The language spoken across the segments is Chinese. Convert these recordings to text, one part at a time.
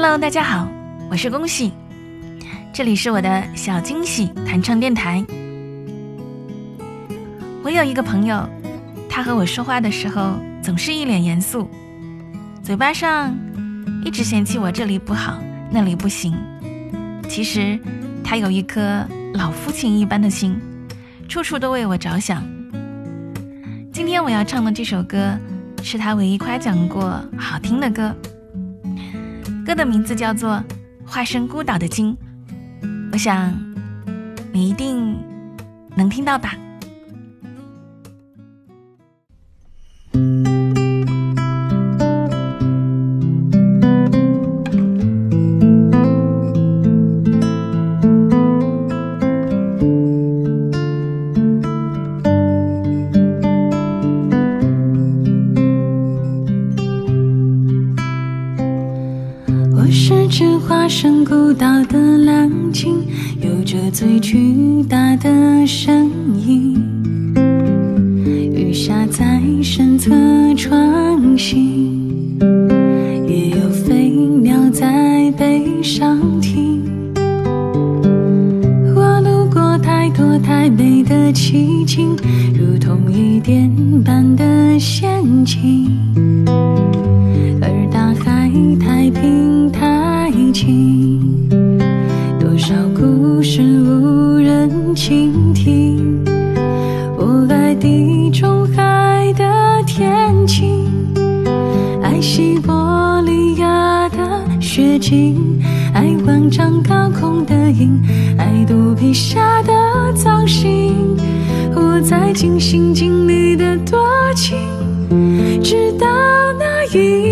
Hello，大家好，我是恭喜，这里是我的小惊喜弹唱电台。我有一个朋友，他和我说话的时候总是一脸严肃，嘴巴上一直嫌弃我这里不好，那里不行。其实他有一颗老父亲一般的心，处处都为我着想。今天我要唱的这首歌，是他唯一夸奖过好听的歌。歌的名字叫做《化身孤岛的鲸》，我想你一定能听到吧。是只化身孤岛的蓝鲸，有着最巨大的身影。鱼虾在身侧穿行，也有飞鸟在背上停。我路过太多太美的奇景，如同一点般的仙境。多少故事无人倾听？我爱地中海的天晴，爱西伯利亚的雪景，爱万丈高空的鹰，爱肚皮下的造型。我在尽心尽力的多情，直到那一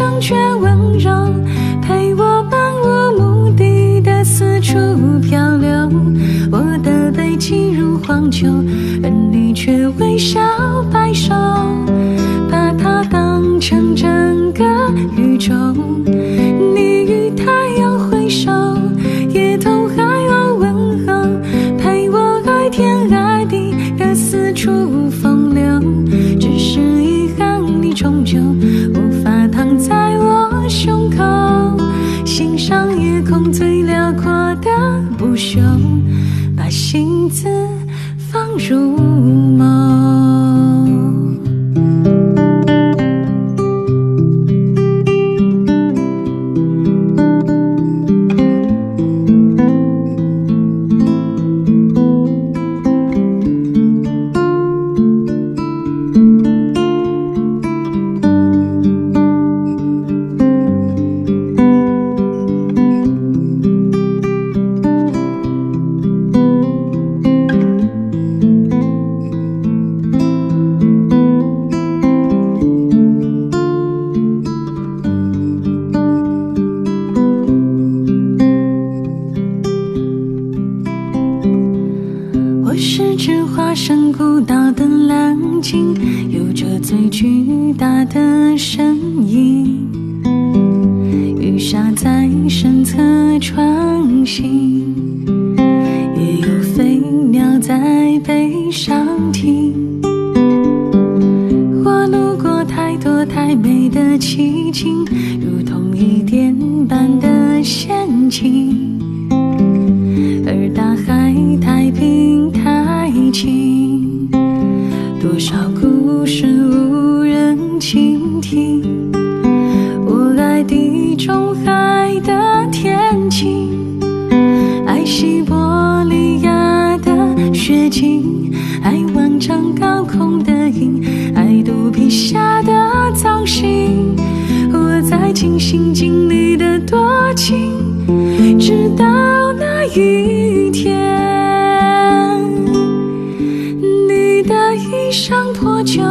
而歌声却温柔，陪我漫无目的的四处漂流。我的背脊如荒丘，而你却微笑摆首，把它当成整个宇宙。空最辽阔的不朽，把心字放入的身影。鱼虾在身侧穿行，也有飞鸟在背上停。我路过太多太美的奇景，如同听。我爱地中海的天晴，爱西伯利亚的雪景，爱万丈高空的鹰，爱肚皮下的造型。我在尽心尽力的多情，直到那一天，你的衣裳破旧，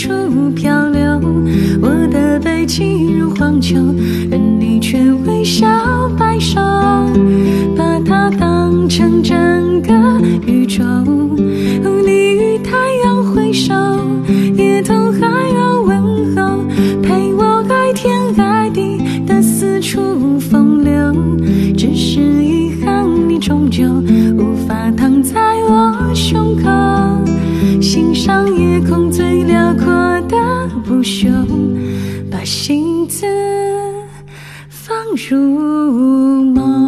处漂流我的背脊如荒丘而你却微笑摆首把它当成整个宇宙。你与太阳挥手也同海鸥问候陪我爱天爱地的四处风流。只是遗憾你终究无法躺在我胸口欣赏夜空最把心字放入眸。